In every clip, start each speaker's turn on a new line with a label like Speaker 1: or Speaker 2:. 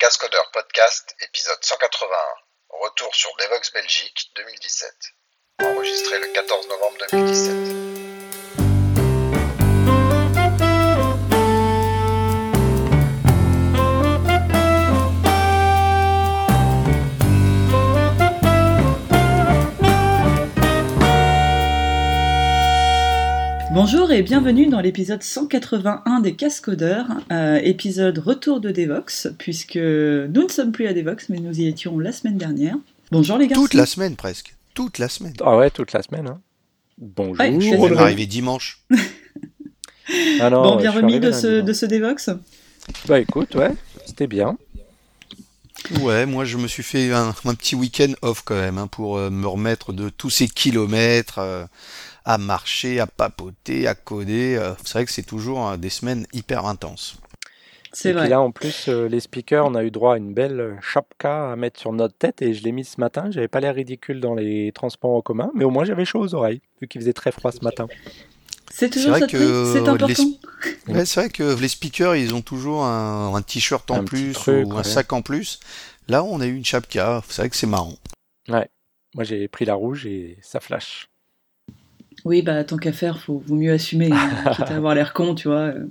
Speaker 1: Cascodeur Podcast, épisode 181. Retour sur Devox Belgique 2017. Enregistré le 14 novembre 2017.
Speaker 2: Bonjour et bienvenue dans l'épisode 181 des Cascodeurs, euh, épisode retour de Devox, puisque nous ne sommes plus à Devox, mais nous y étions la semaine dernière. Bonjour les garçons.
Speaker 3: Toute la semaine presque. Toute la semaine.
Speaker 4: Ah ouais, toute la semaine. Hein. Bonjour.
Speaker 2: Ouais, je suis
Speaker 3: On est arrivé dimanche.
Speaker 4: Ah non,
Speaker 2: bon, bien remis de ce, de ce Devox
Speaker 4: Bah écoute, ouais, c'était bien.
Speaker 3: Ouais, moi je me suis fait un, un petit week-end off quand même hein, pour euh, me remettre de tous ces kilomètres euh, à marcher, à papoter, à coder. euh, c'est vrai que c'est toujours euh, des semaines hyper intenses.
Speaker 2: C'est
Speaker 4: Et
Speaker 2: vrai.
Speaker 4: puis là, en plus, euh, les speakers, on a eu droit à une belle euh, chapka à mettre sur notre tête et je l'ai mis ce matin. J'avais pas l'air ridicule dans les transports en commun, mais au moins j'avais chaud aux oreilles, vu qu'il faisait très froid ce matin.
Speaker 2: C'est toujours
Speaker 3: vrai
Speaker 2: ça
Speaker 3: que
Speaker 2: c'est important?
Speaker 3: les- Ouais, c'est vrai que les speakers, ils ont toujours un, un t-shirt en
Speaker 4: Un
Speaker 3: plus
Speaker 4: truc,
Speaker 3: ou un
Speaker 4: ouais.
Speaker 3: sac en plus. Là, on a eu une chapka. C'est vrai que c'est marrant.
Speaker 4: Moi, j'ai pris la rouge et ça flash.
Speaker 2: Oui, bah tant qu'à faire, faut, vaut mieux assumer, hein, quitte à avoir l'air con, tu vois. euh.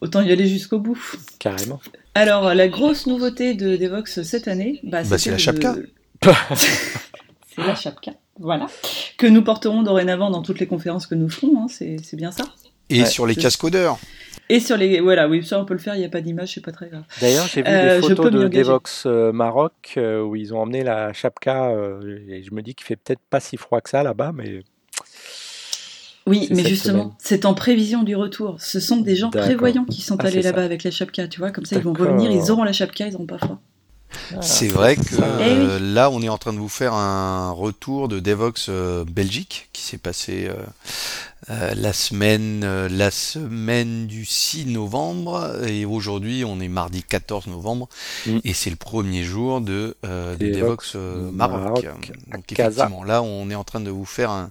Speaker 2: Autant y aller jusqu'au bout.
Speaker 4: Carrément.
Speaker 2: Alors, la grosse nouveauté de Devox cette année, bah,
Speaker 3: Bah, c'est la chapka.
Speaker 2: c'est la chapka, voilà. Que nous porterons dorénavant dans toutes les conférences que nous ferons, hein, c'est bien ça.
Speaker 3: Et
Speaker 4: Ouais,
Speaker 3: sur les
Speaker 2: je-
Speaker 3: cascodeurs.
Speaker 2: Et sur les. Voilà, oui, ça on peut le faire, il n'y a pas d'image, c'est pas très grave.
Speaker 4: D'ailleurs, j'ai vu
Speaker 2: Euh,
Speaker 4: des photos de. Devox euh, Maroc euh, où ils ont emmené la chapka et je me dis qu'il fait peut-être pas si froid que ça là-bas, mais
Speaker 2: Oui, mais justement, c'est en prévision du retour. Ce sont des gens prévoyants qui sont
Speaker 4: Ah,
Speaker 2: allés là-bas avec la chapka, tu vois, comme ça ils vont revenir, ils auront la chapka, ils n'auront pas froid.
Speaker 4: Ah,
Speaker 3: C'est vrai que.
Speaker 2: Eh
Speaker 3: euh, là, on est en train de vous faire un retour de Devox euh, Belgique qui s'est passé euh, euh, la semaine euh, la semaine du 6 novembre et aujourd'hui on est mardi 14 novembre
Speaker 4: Mm.
Speaker 3: et c'est le premier jour de, euh, de
Speaker 4: Devox
Speaker 3: Devox euh, Maroc. Donc effectivement, là on est en train de vous faire un,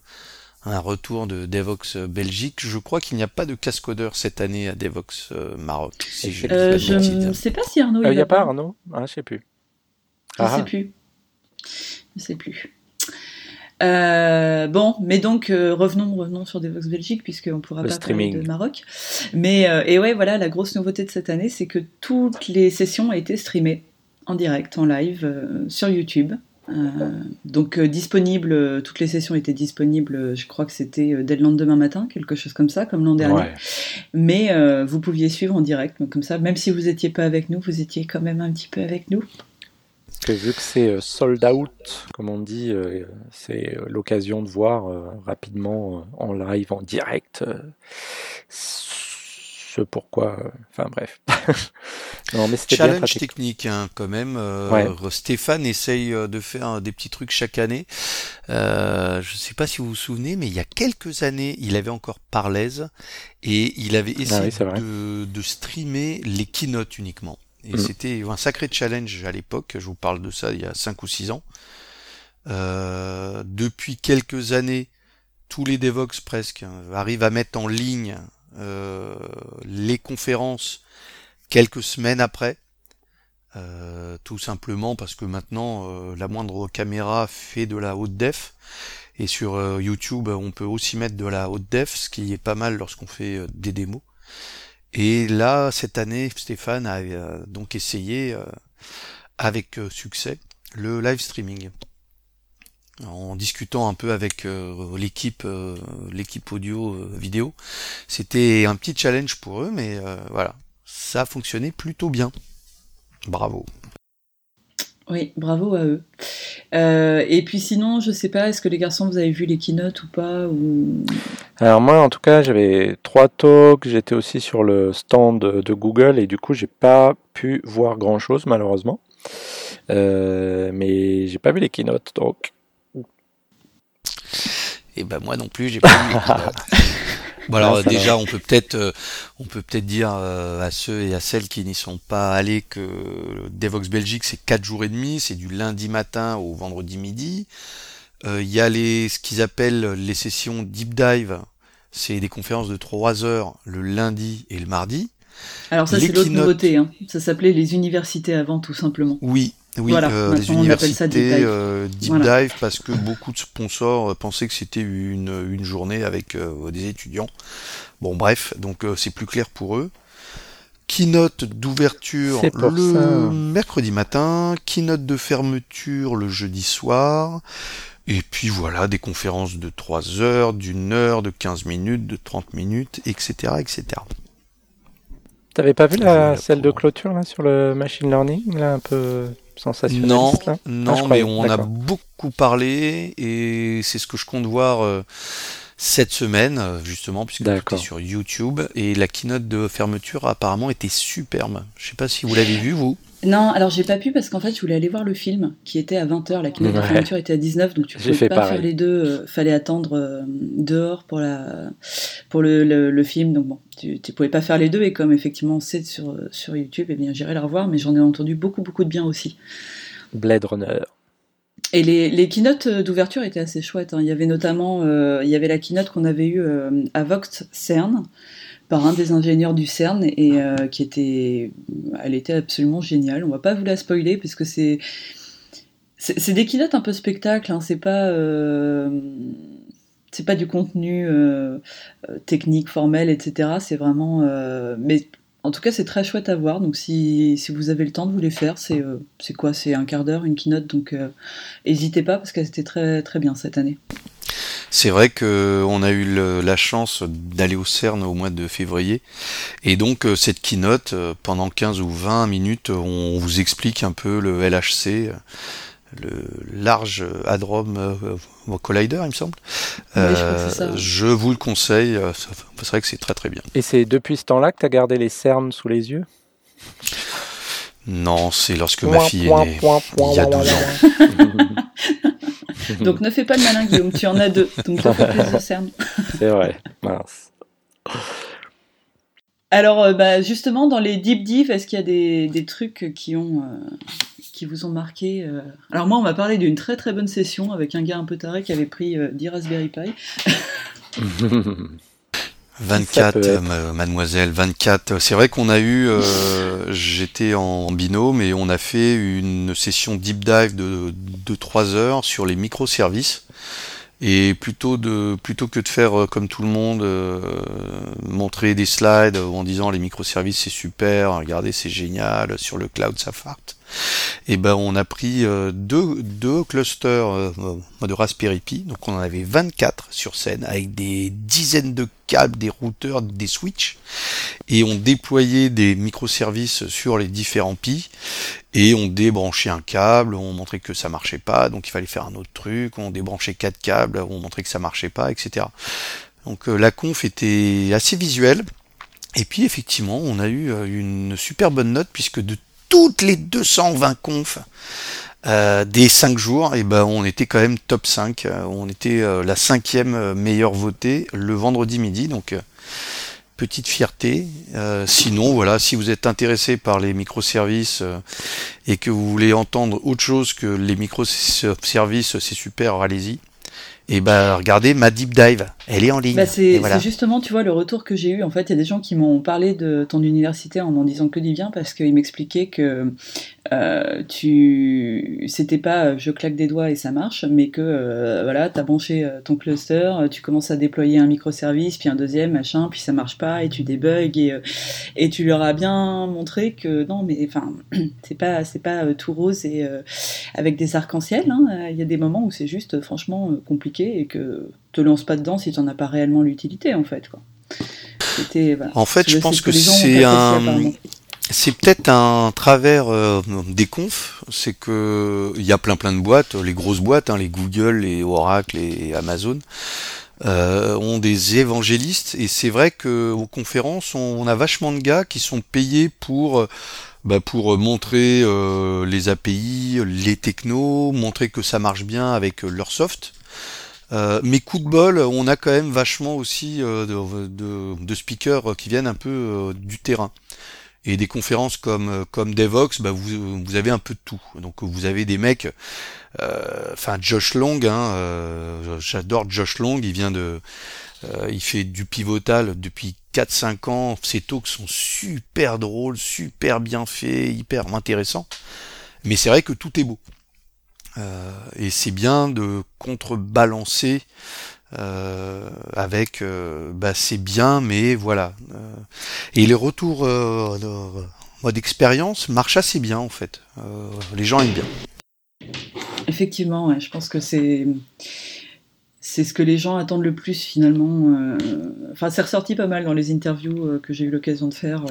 Speaker 3: un retour de Devox Belgique. Je crois qu'il n'y a pas de cascodeur cette année à Devox euh, Maroc. Si je
Speaker 2: Euh, ne sais pas si Arnaud.
Speaker 4: Il n'y a pas Arnaud? Ah, je sais plus.
Speaker 2: Je
Speaker 4: Ah.
Speaker 2: sais plus. Je sais plus. Euh, bon, mais donc euh, revenons, revenons sur Devox Belgique puisqu'on pourra
Speaker 4: Le
Speaker 2: pas
Speaker 4: streaming.
Speaker 2: parler de Maroc. Mais euh, et ouais, voilà, la grosse nouveauté de cette année, c'est que toutes les sessions ont été streamées en direct, en live euh, sur YouTube. Euh, donc disponible, toutes les sessions étaient disponibles. Je crois que c'était dès le lendemain matin, quelque chose comme ça, comme l'an dernier.
Speaker 4: Ouais.
Speaker 2: Mais vous pouviez suivre en direct, donc comme ça, même si vous étiez pas avec nous, vous étiez quand même un petit peu avec nous.
Speaker 4: Que vu que c'est euh, sold out, comme on dit, euh, c'est euh, l'occasion de voir rapidement en live, en direct, ce pourquoi. Enfin bref. non, mais c'était bien
Speaker 3: Challenge technique hein, quand même.
Speaker 4: Ouais.
Speaker 3: Stéphane essaye de faire des petits trucs chaque année. Euh, je ne sais pas si vous vous souvenez, mais il y a quelques années, il avait encore Parlaise et il avait essayé
Speaker 4: Ah oui, vrai.
Speaker 3: de, de streamer les keynotes uniquement. Et
Speaker 4: Mm.
Speaker 3: c'était un sacré challenge à l'époque. Je vous parle de ça il y a 5 ou 6 ans. Euh, depuis quelques années, tous les Devox presque hein, arrivent à mettre en ligne euh, les conférences quelques semaines après. Euh, tout simplement parce que maintenant la moindre caméra fait de la haute def et sur YouTube on peut aussi mettre de la haute def ce qui est pas mal lorsqu'on fait des démos et là cette année Stéphane a euh, donc essayé euh, avec euh, succès le live streaming en discutant un peu avec l'équipe l'équipe audio vidéo c'était un petit challenge pour eux mais voilà ça a fonctionné plutôt bien Bravo.
Speaker 2: Oui, bravo à eux. Euh, et puis sinon, je sais pas, est-ce que les garçons, vous avez vu les keynotes ou pas ou...
Speaker 4: Alors moi, en tout cas, j'avais trois talks. J'étais aussi sur le stand de Google et du coup, j'ai pas pu voir grand-chose malheureusement. Euh, mais j'ai pas vu les keynotes donc.
Speaker 3: Et ben moi non plus, j'ai pas vu les keynotes. Bon alors déjà on peut peut-être euh, on peut peut-être dire euh, à ceux et à celles qui n'y sont pas allés que Devox Belgique c'est quatre jours et demi, c'est du lundi matin au vendredi midi. Euh, Il y a les ce qu'ils appellent les sessions deep dive, c'est des conférences de 3 heures le lundi et le mardi.
Speaker 2: Alors ça c'est l'autre nouveauté, hein. ça s'appelait les universités avant tout simplement.
Speaker 3: Oui, oui,
Speaker 2: Voilà,
Speaker 3: euh, les
Speaker 2: on ça
Speaker 3: universités
Speaker 2: deep dive.
Speaker 3: euh, deep
Speaker 2: Voilà.
Speaker 3: dive parce que beaucoup de sponsors euh, pensaient que c'était une, une journée avec euh, des étudiants. Bon, bref, donc euh, c'est plus clair pour eux. Keynote d'ouverture le
Speaker 4: ça.
Speaker 3: mercredi matin, keynote de fermeture le jeudi soir, et puis voilà, des conférences de 3 heures, d'une heure, de 15 minutes, de 30 minutes, etc. etc.
Speaker 4: T'avais pas vu la celle de clôture là sur le machine learning là un peu
Speaker 3: Non,
Speaker 4: là
Speaker 3: non,
Speaker 4: Ah,
Speaker 3: mais on a beaucoup parlé et c'est ce que je compte voir euh, cette semaine, euh, justement, puisque
Speaker 4: D'accord.
Speaker 3: sur YouTube. Et la keynote de fermeture apparemment était superbe. Je sais pas si vous l'avez vu, vous.
Speaker 2: Non, alors j'ai pas pu parce qu'en fait je voulais aller voir le film qui était à 20h, la keynote de
Speaker 4: Ouais.
Speaker 2: fermeture était à 19 donc tu
Speaker 4: J'ai
Speaker 2: pouvais
Speaker 4: fait
Speaker 2: pas
Speaker 4: pareil.
Speaker 2: faire les deux, euh, fallait attendre euh, dehors pour, la, pour le, le, le film donc bon, tu, tu pouvais pas faire les deux et comme effectivement c'est sur, sur YouTube, eh bien j'irai la revoir mais j'en ai entendu beaucoup beaucoup de bien aussi.
Speaker 4: Blade Runner.
Speaker 2: Et les, les keynotes d'ouverture étaient assez chouettes. hein. Il y avait notamment euh, il y avait la keynote qu'on avait eue euh, à Vox CERN par un des ingénieurs du CERN et euh, qui était elle était absolument géniale. On va pas vous la spoiler parce que c'est c'est des keynotes un peu spectacle. Hein. C'est pas euh, c'est pas du contenu euh, technique formel etc. C'est vraiment en tout cas, c'est très chouette à voir. Donc, si, si vous avez le temps de vous les faire, c'est euh, quoi? C'est un quart d'heure, une keynote. Donc, euh, n'hésitez pas parce qu'elle était très très bien cette année.
Speaker 3: C'est vrai que on a eu la chance d'aller au CERN au mois de février. Et donc, euh, cette keynote, pendant 15 ou 20 minutes, on vous explique un peu le LHC, le Large Hadron euh, Collider, il me semble.
Speaker 2: Oui, je ça,
Speaker 3: Euh, je vous le conseille. euh, C'est vrai que c'est très très bien.
Speaker 4: Et c'est depuis ce temps-là que t'as gardé les cernes sous les yeux?
Speaker 3: Non, c'est lorsque ma fille est
Speaker 4: Point,
Speaker 3: née.
Speaker 4: point, point,
Speaker 3: il y a
Speaker 4: point,
Speaker 3: 12
Speaker 4: point,
Speaker 3: ans.
Speaker 2: Donc, ne fais pas le malin, Guillaume. Tu en as deux. Donc, ça fait plaisir, CERN.
Speaker 4: C'est vrai. Mince.
Speaker 2: Alors, euh, bah, justement, dans les deep div, est-ce qu'il y a des, des trucs qui ont euh, qui vous ont marqué euh Alors moi, on m'a parlé d'une très très bonne session avec un gars un peu taré qui avait pris euh, 10 Raspberry Pi.
Speaker 3: 24,
Speaker 4: peut
Speaker 3: euh, mademoiselle, 24. C'est vrai qu'on a eu, euh, j'étais en binôme et on a fait une session deep dive de, de 3 heures sur les microservices. Et plutôt de plutôt que de faire comme tout le monde, euh, montrer des slides en disant les microservices c'est super, regardez c'est génial sur le cloud ça farte. Et ben on a pris euh, deux, clusters euh, de Raspberry Pi, donc on en avait 24 sur scène avec des dizaines de câbles, des routeurs, des switches, et on déployait des microservices sur les différents Pi, et on débranchait un câble, on montrait que ça marchait pas, donc il fallait faire un autre truc, on débranchait quatre câbles, on montrait que ça marchait pas, etc. Donc euh, la conf était assez visuelle, et puis effectivement on a eu une super bonne note puisque de toutes les 220 confs euh, des 5 jours, et ben on était quand même top 5. Euh, On était euh, la cinquième meilleure votée le vendredi midi, donc petite fierté. Sinon, voilà, si vous êtes intéressé par les microservices et que vous voulez entendre autre chose que les microservices, c'est super, allez-y. Et ben regardez ma deep dive, elle est en ligne.
Speaker 2: Bah, c'est
Speaker 3: voilà.
Speaker 2: justement, tu vois, le retour que j'ai eu. En fait, il y a des gens qui m'ont parlé de ton université en m'en disant que du bien parce qu'ils m'expliquaient que euh, tu, c'était pas euh, je claque des doigts et ça marche, mais que euh, voilà, t'as branché euh, ton cluster, tu commences à déployer un microservice, puis un deuxième, machin, puis ça marche pas et tu débugs et, et tu leur as bien montré que non, mais enfin, c'est pas, c'est pas tout rose et euh, avec des arcs-en-ciel. hein. Il y a des moments où c'est juste franchement euh, compliqué et que te lance pas dedans si tu n'en as pas réellement l'utilité en fait. Quoi. Voilà.
Speaker 3: En fait, je pense que
Speaker 2: les
Speaker 3: c'est un, c'est peut-être un travers euh, des confs, c'est que il y a plein plein de boîtes, les grosses boîtes, hein, les Google, les Oracle et Amazon. euh, ont des évangélistes et c'est vrai que aux conférences on, on a vachement de gars qui sont payés pour bah, pour montrer euh, les API, les technos, montrer que ça marche bien avec leur soft. Euh, mais coup de bol, on a quand même vachement aussi euh, de, de, de speakers qui viennent un peu euh, du terrain. Et des conférences comme euh, comme Devox, bah vous, vous avez un peu de tout. Donc vous avez des mecs, enfin Josh Long, hein, j'adore Josh Long, il vient de, il fait du pivotal depuis 4-5 ans, ces talks sont super drôles, super bien faits, hyper intéressants. Mais c'est vrai que tout est beau. Euh, et c'est bien de contrebalancer euh, avec euh, bah, c'est bien mais voilà et les retours de mode expérience marchent assez bien en fait les gens aiment bien
Speaker 2: Effectivement, je pense que c'est c'est ce que les gens attendent le plus finalement. Enfin, c'est ressorti pas mal dans les interviews que j'ai eu l'occasion de faire.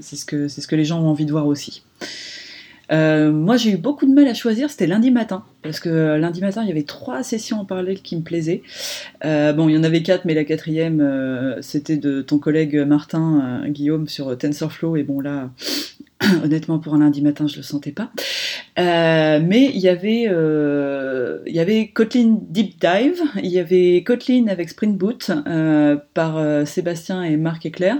Speaker 2: C'est ce que c'est ce que les gens ont envie de voir aussi. Euh, moi, j'ai eu beaucoup de mal à choisir. C'était lundi matin parce que euh, lundi matin, il y avait trois sessions en parallèle qui me plaisaient. Euh, bon, il y en avait quatre, mais la quatrième, c'était de ton collègue Martin Guillaume sur TensorFlow. Et bon, là, honnêtement, pour un lundi matin, je le sentais pas. Euh, mais il y avait, euh, il y avait Kotlin Deep Dive, il y avait Kotlin avec Spring Boot euh, par Sébastien et Marc Éclair,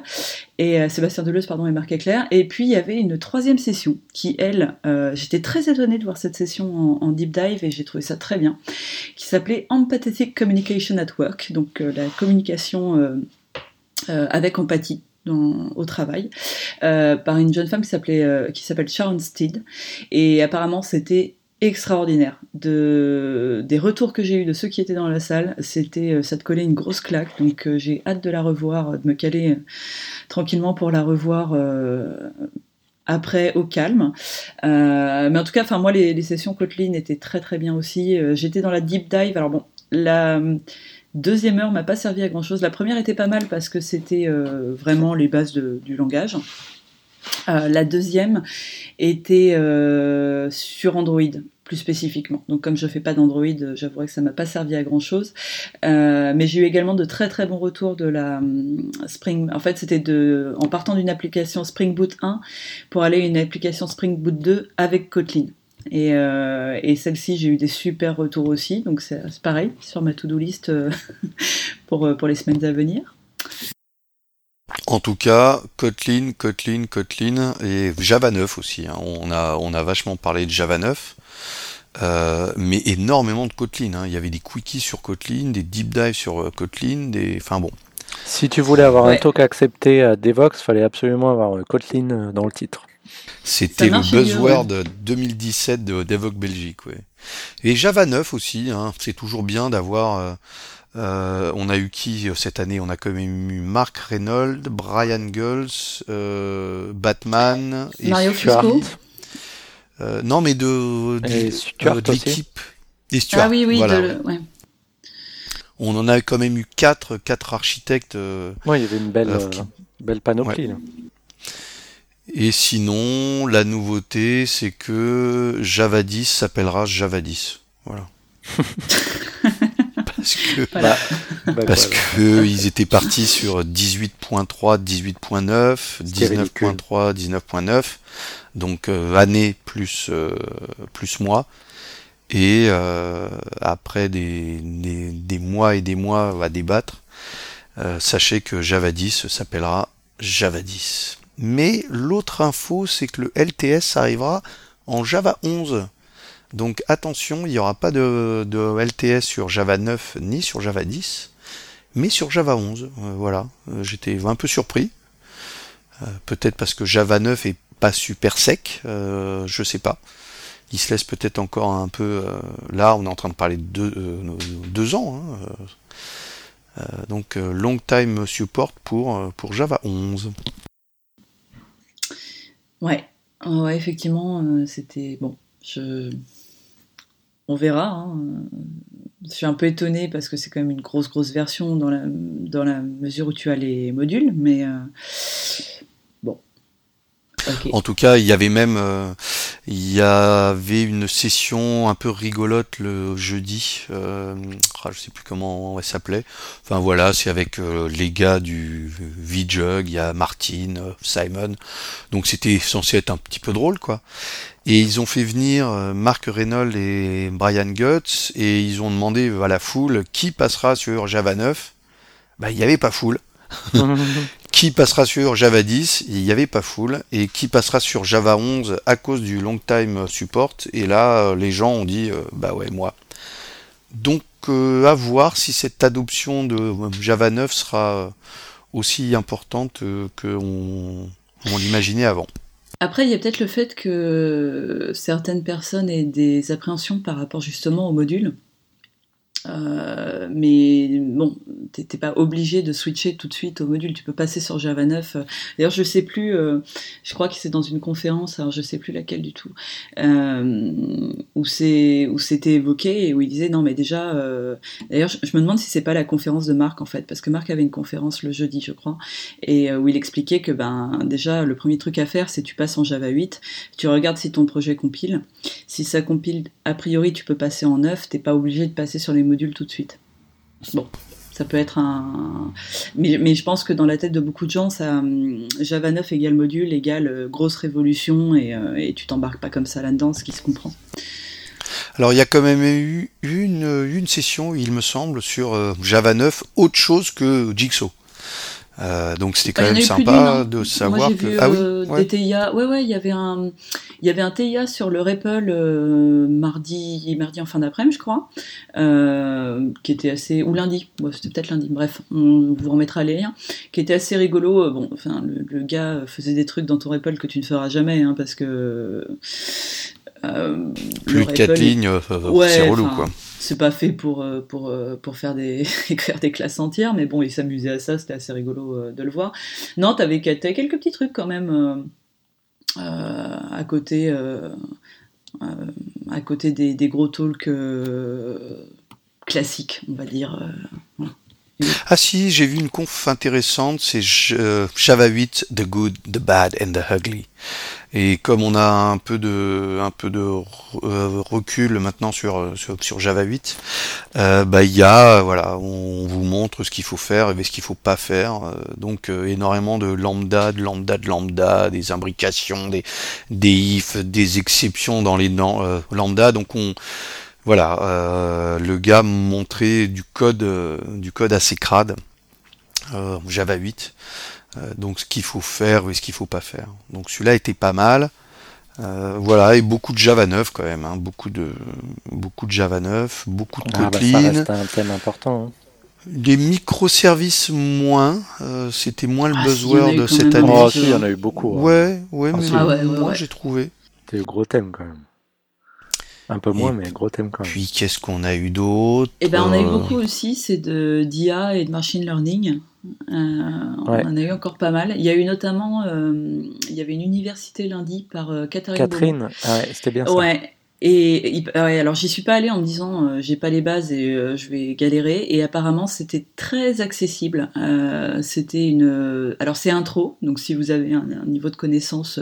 Speaker 2: et Sébastien Deleuze pardon et Marc Éclair. Et puis il y avait une troisième session qui, elle, j'étais très étonnée de voir cette session en, deep dive et j'ai trouvé ça très bien, qui s'appelait Empathetic Communication at Work, donc la communication avec empathie. Au travail euh, par une jeune femme qui s'appelait euh, qui s'appelle Sharon Steed. Et apparemment c'était extraordinaire. De des retours que j'ai eu de ceux qui étaient dans la salle c'était euh, ça te collait une grosse claque. Donc j'ai hâte de la revoir de me caler tranquillement pour la revoir après au calme. Mais en tout cas enfin moi les, sessions Kotlin étaient très très bien aussi. J'étais dans la deep dive. Alors bon la deuxième heure m'a pas servi à grand chose la première était pas mal parce que c'était euh, vraiment les bases du langage euh, la deuxième était euh, sur Android plus spécifiquement. Donc comme je fais pas d'Android, j'avouerai que ça m'a pas servi à grand chose. Mais j'ai eu également de très très bons retours de la hum, Spring. En fait, c'était de en partant d'une application Spring Boot 1 pour aller à une application Spring Boot 2 avec Kotlin. Et, euh, et celle-ci, j'ai eu des super retours aussi. Donc c'est pareil sur ma to-do list euh, pour, euh, pour les semaines à venir.
Speaker 3: En tout cas, Kotlin, Kotlin, Kotlin et Java 9 aussi. hein. On a on a vachement parlé de Java 9, euh, mais énormément de Kotlin. hein. Il y avait des quickies sur Kotlin, des deep dives sur Kotlin, des. Enfin bon.
Speaker 4: Si tu voulais avoir un talk accepté à Devox, fallait absolument avoir Kotlin dans le titre.
Speaker 3: C'était le
Speaker 2: mieux,
Speaker 3: buzzword 2017 de Devoc Belgique, ouais. Et Java 9 aussi, hein, c'est toujours bien d'avoir. euh, euh, on a eu qui euh, cette année? On a quand même eu Mark Reynolds, Brian Gulls, euh, Batman et
Speaker 2: Mario
Speaker 4: Stuart.
Speaker 2: Fusco.
Speaker 3: euh, non mais de, euh, l'équipe. Et Stuart,
Speaker 2: Ah oui, oui,
Speaker 3: voilà,
Speaker 2: de-
Speaker 3: ouais.
Speaker 2: ouais.
Speaker 3: On en a quand même eu quatre, quatre architectes. euh,
Speaker 4: Ouais, il y avait une belle,
Speaker 3: qui-
Speaker 4: belle panoplie. là.
Speaker 3: Et sinon, la nouveauté, c'est que Java 10 s'appellera Java 10. Voilà. Parce que
Speaker 2: Voilà.
Speaker 4: Bah,
Speaker 3: Parce
Speaker 4: voilà.
Speaker 3: que ils étaient partis sur 18.3, 18.9,
Speaker 4: C'était ridicule.
Speaker 3: 19.3, 19.9, donc euh, année plus euh, plus mois. Et euh, après des, des, des mois et des mois à débattre, euh, sachez que Java 10 s'appellera Java 10. Mais l'autre info, c'est que le LTS arrivera en Java 11. Donc attention, il n'y aura pas de, LTS sur Java 9 ni sur Java 10 mais sur Java 11. euh, voilà, Euh, j'étais un peu surpris. Euh, peut-être parce que Java 9 est pas super sec, je sais pas. Il se laisse peut-être encore un peu. là, on est en train de parler de deux, ans. hein, donc long time support pour, pour Java 11.
Speaker 2: Ouais, Ah ouais, effectivement, euh, c'était bon. Je... On verra. hein. Je suis un peu étonnée parce que c'est quand même une grosse, grosse version dans la, dans la mesure où tu as les modules, mais euh.
Speaker 3: En tout cas, il y avait même euh, il y avait une session un peu rigolote le jeudi. Euh, ah, je sais plus comment elle s'appelait. Enfin voilà, c'est avec euh, les gars du VJug, il y a Martin, euh, Simon. Donc c'était censé être un petit peu drôle quoi. Et ils ont fait venir Mark Reynolds et Brian Guts et ils ont demandé à la foule qui passera sur Java 9. Bah il y avait pas foule qui passera sur Java 10, il n'y avait pas full, et qui passera sur Java 11 à cause du long time support, et là, euh, les gens ont dit, euh, bah ouais, moi. Donc, euh, à voir si cette adoption de Java 9 sera aussi importante qu'on on l'imaginait avant.
Speaker 2: Après, il y a peut-être le fait que certaines personnes aient des appréhensions par rapport justement au module. Euh, mais bon, t'es pas obligé de switcher tout de suite au module. Tu peux passer sur Java 9. D'ailleurs, je sais plus. Euh, je crois que c'est dans une conférence. Alors, je sais plus laquelle du tout. Euh, où c'était évoqué et où il disait non, mais déjà. D'ailleurs, je, me demande si c'est pas la conférence de Marc en fait, parce que Marc avait une conférence le jeudi, je crois, et où il expliquait que ben déjà le premier truc à faire, c'est tu passes en Java 8. Tu regardes si ton projet compile. Si ça compile, a priori, tu peux passer en 9. T'es pas obligé de passer sur les module tout de suite. Bon, ça peut être un. Mais, je pense que dans la tête de beaucoup de gens, ça, Java 9 égale module égale euh, grosse révolution et, euh, et tu t'embarques pas comme ça là-dedans, ce qui se comprend.
Speaker 3: Alors il y a quand même eu une, une session, il me semble, sur euh, Java 9, autre chose que Jigsaw. Euh, donc c'était quand même sympa de savoir
Speaker 2: que ah oui euh, ouais. des TIA ouais ouais il y avait un il y avait un TIA sur le REPL euh, mardi mardi en fin d'après-midi je crois euh, qui était assez ou lundi. C'était peut-être lundi. Bref on vous remettra les liens. Qui était assez rigolo bon enfin le, gars faisait des trucs dans ton REPL que tu ne feras jamais hein, parce que
Speaker 3: plus de quatre lignes c'est relou quoi
Speaker 2: c'est pas fait pour, euh, pour, euh, pour faire des, écrire des classes entières, mais bon, il s'amusait à ça, c'était assez rigolo euh, de le voir. Non, t'avais, avais quelques petits trucs quand même à côté, à côté des, des gros talks classiques, on va dire.
Speaker 3: Ah si, j'ai vu une conf intéressante, c'est Java 8, The Good, The Bad and The Ugly. Et comme on a un peu de, un peu de euh, recul maintenant sur, sur, Java 8, euh, bah il y a, voilà, on vous montre ce qu'il faut faire et ce qu'il faut pas faire. Euh, donc énormément de lambda, de lambda, de lambda, des imbrications, des, des ifs, des exceptions dans les lambda. Donc on voilà, euh, le gars montrait du code, du code assez crade, euh, Java 8. Euh, donc ce qu'il faut faire et ce qu'il faut pas faire. Donc celui-là était pas mal. Euh, voilà, et beaucoup de Java 9 quand même, hein. beaucoup de beaucoup de Java 9, beaucoup de ah, bah, Kotlin.
Speaker 4: un thème important. Hein.
Speaker 3: Des microservices moins, euh, c'était moins le ah, buzzword de cette année.
Speaker 4: Oh, il y en a eu beaucoup.
Speaker 3: Hein. Ouais, ouais, mais ah, moi j'ai trouvé.
Speaker 4: C'était le gros thème quand même. Un peu moins, mais gros thème quand même.
Speaker 3: Puis qu'est-ce qu'on a eu d'autre?
Speaker 2: Eh ben, on a eu beaucoup aussi, c'est de d'IA et de machine learning. Euh, on en a eu encore pas mal. Il y a eu notamment, euh, il y avait une université lundi par euh, Catherine.
Speaker 4: Catherine, ah c'était bien ça.
Speaker 2: Ouais. Et alors j'y suis pas allée en me disant j'ai pas les bases et je vais galérer. Et apparemment c'était très accessible. c'était une, alors c'est intro, donc si vous avez un niveau de connaissance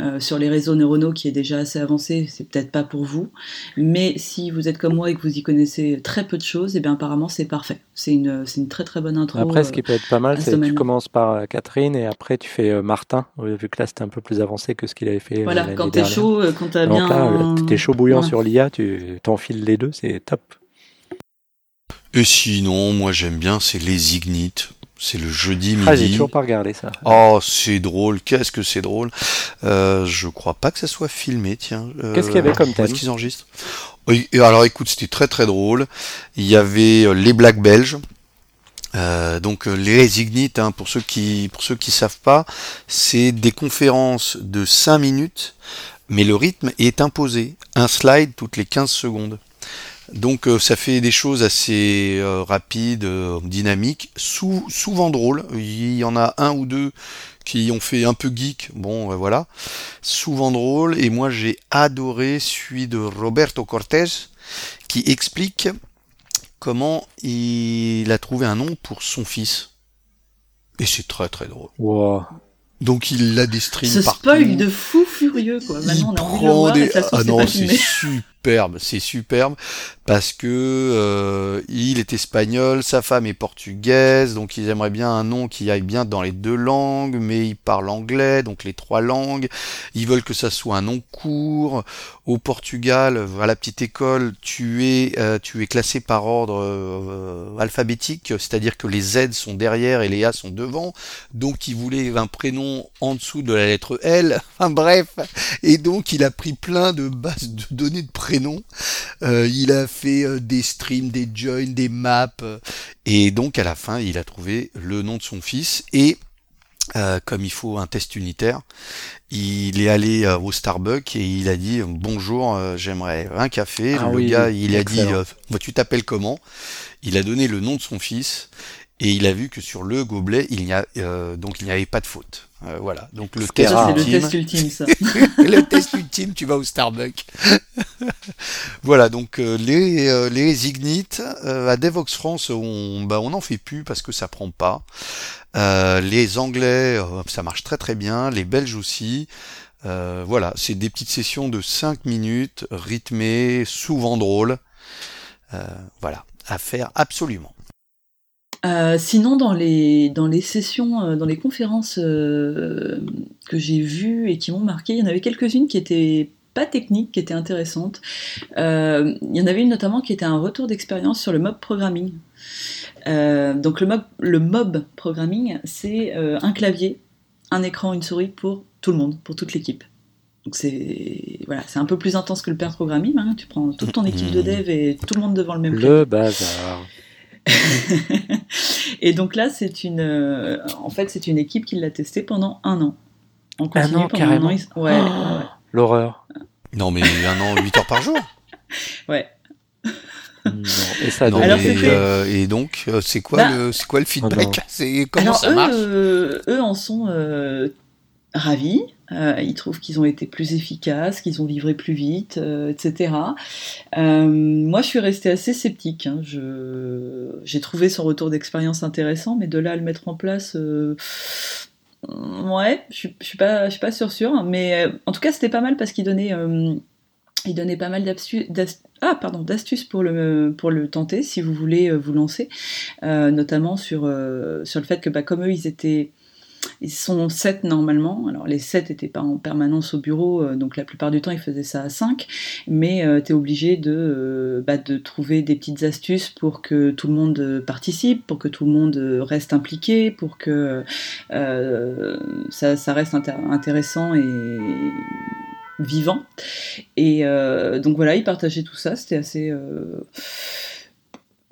Speaker 2: euh, sur les réseaux neuronaux qui est déjà assez avancé, c'est peut-être pas pour vous. Mais si vous êtes comme moi et que vous y connaissez très peu de choses, et eh bien apparemment c'est parfait. C'est une, une très très bonne intro.
Speaker 4: Après, ce qui peut être pas mal, c'est que tu commences par euh, Catherine et après tu fais euh, Martin, vu que là c'était un peu plus avancé que ce qu'il avait fait.
Speaker 2: Voilà, quand t'es chaud, quand t'as bien.
Speaker 4: Là, t'es chaud bouillant sur l'IA, tu t'enfiles les deux, c'est top.
Speaker 3: Et sinon, moi j'aime bien, c'est les ignites. C'est le jeudi midi.
Speaker 4: Ah, j'ai toujours pas regardé ça.
Speaker 3: Oh, c'est drôle. Qu'est-ce que c'est drôle. Euh, je crois pas que ça soit filmé, tiens.
Speaker 4: Euh, Qu'est-ce qu'il y avait comme thème
Speaker 3: Est-ce qu'ils enregistrent? Alors écoute, c'était très très drôle. Il y avait euh, les Blacks belges. Euh, donc les ignites, hein, pour ceux qui pour ceux qui savent pas, c'est des conférences de 5 minutes, mais le rythme est imposé. Un slide toutes les 15 secondes. Donc euh, ça fait des choses assez euh, rapides, euh, dynamiques, souvent drôles. Il y en a un ou deux qui ont fait un peu geek, bon voilà, souvent drôle. Et moi j'ai adoré celui de Roberto Cortés qui explique comment il a trouvé un nom pour son fils. Et c'est très très drôle. Donc il l'a des streams Ce
Speaker 2: spoil de fou furieux quoi. Maintenant on a envie de le voir,
Speaker 3: Ah non, c'est superbe, c'est superbe parce que euh, il est espagnol, sa femme est portugaise, donc ils aimeraient bien un nom qui aille bien dans les deux langues, mais il parle anglais, donc les trois langues. Ils veulent que ça soit un nom court. Au Portugal, à la petite école, tu es euh, tu es classé par ordre euh, alphabétique, c'est-à-dire que les Z sont derrière et les A sont devant. Donc il voulait un prénom en dessous de la lettre L. Enfin bref, et donc il a pris plein de bases de données de prénoms prénom. Euh, il a fait euh, des streams, des joins, des maps. euh, et donc à la fin, il a trouvé le nom de son fils. Et euh, comme il faut un test unitaire, il est allé euh, au Starbucks et il a dit bonjour, euh, j'aimerais un café.
Speaker 4: Ah
Speaker 3: le
Speaker 4: oui,
Speaker 3: gars, il a dit Moi, tu t'appelles comment? Il a donné le nom de son fils et il a vu que sur le gobelet, il n'y a euh, donc il n'y avait pas de faute. Euh, voilà. Donc le test
Speaker 2: Ça, c'est le
Speaker 3: ultime,
Speaker 2: test ultime, ça.
Speaker 3: le test ultime, tu vas au Starbucks. voilà, donc euh, les, euh, les ignites euh, à Devox France, on bah, on n'en fait plus parce que ça prend pas. Euh, les Anglais, ça marche très très bien. Les Belges aussi. Euh, voilà, c'est des petites sessions de 5 minutes, rythmées, souvent drôles. Euh, voilà, à faire absolument.
Speaker 2: Euh, sinon, dans les, dans les sessions, euh, dans les conférences euh, que j'ai vues et qui m'ont marqué, il y en avait quelques-unes qui étaient pas techniques, qui étaient intéressantes. Euh, il y en avait une notamment qui était un retour d'expérience sur le mob programming. Donc le mob, le mob programming, c'est un clavier, un écran, une souris pour tout le monde, pour toute l'équipe. Donc c'est voilà, c'est un peu plus intense que le pair programming. hein. Tu prends toute ton équipe de dev et tout le monde devant le même clavier.
Speaker 4: Le bazar.
Speaker 2: et donc là, c'est une, euh, en fait, c'est une équipe qui l'a testé pendant un an. En continu
Speaker 4: an,
Speaker 2: pendant
Speaker 4: carrément.
Speaker 2: un an. ils- Ouais, ouais,
Speaker 4: L'horreur.
Speaker 3: Non mais un an, 8 heures par jour.
Speaker 2: ouais.
Speaker 4: Non. Et ça
Speaker 3: Non,
Speaker 4: donne
Speaker 2: Alors,
Speaker 3: mais,
Speaker 2: c'était-
Speaker 3: euh, et donc, euh, c'est quoi
Speaker 2: Bah-
Speaker 3: le, c'est quoi le
Speaker 4: non.
Speaker 3: feedback? C'est comment
Speaker 2: Alors
Speaker 3: ça
Speaker 2: eux,
Speaker 3: marche?
Speaker 2: euh, eux en sont euh, ravis. Euh, ils trouvent qu'ils ont été plus efficaces, qu'ils ont livré plus vite, euh, etc. Euh, moi, je suis restée assez sceptique. hein. J'ai trouvé son retour d'expérience intéressant, mais de là à le mettre en place, euh, ouais, je suis, pas, je suis pas sûre sûre. Mais en tout cas, c'était pas mal parce qu'il donnait, il donnait pas mal d'astuces. Ah, pardon, d'astuces pour le, pour le tenter si vous voulez vous lancer, notamment sur, sur le fait que bah, comme eux ils étaient ils sont 7 normalement, alors les 7 n'étaient pas en permanence au bureau, euh, donc la plupart du temps ils faisaient ça à 5, mais tu es obligé de, euh, bah, de trouver des petites astuces pour que tout le monde euh, participe, pour que tout le monde euh, reste impliqué, pour que euh, ça, ça reste intér- intéressant et vivant. Et euh, donc voilà, ils partageaient tout ça, c'était assez...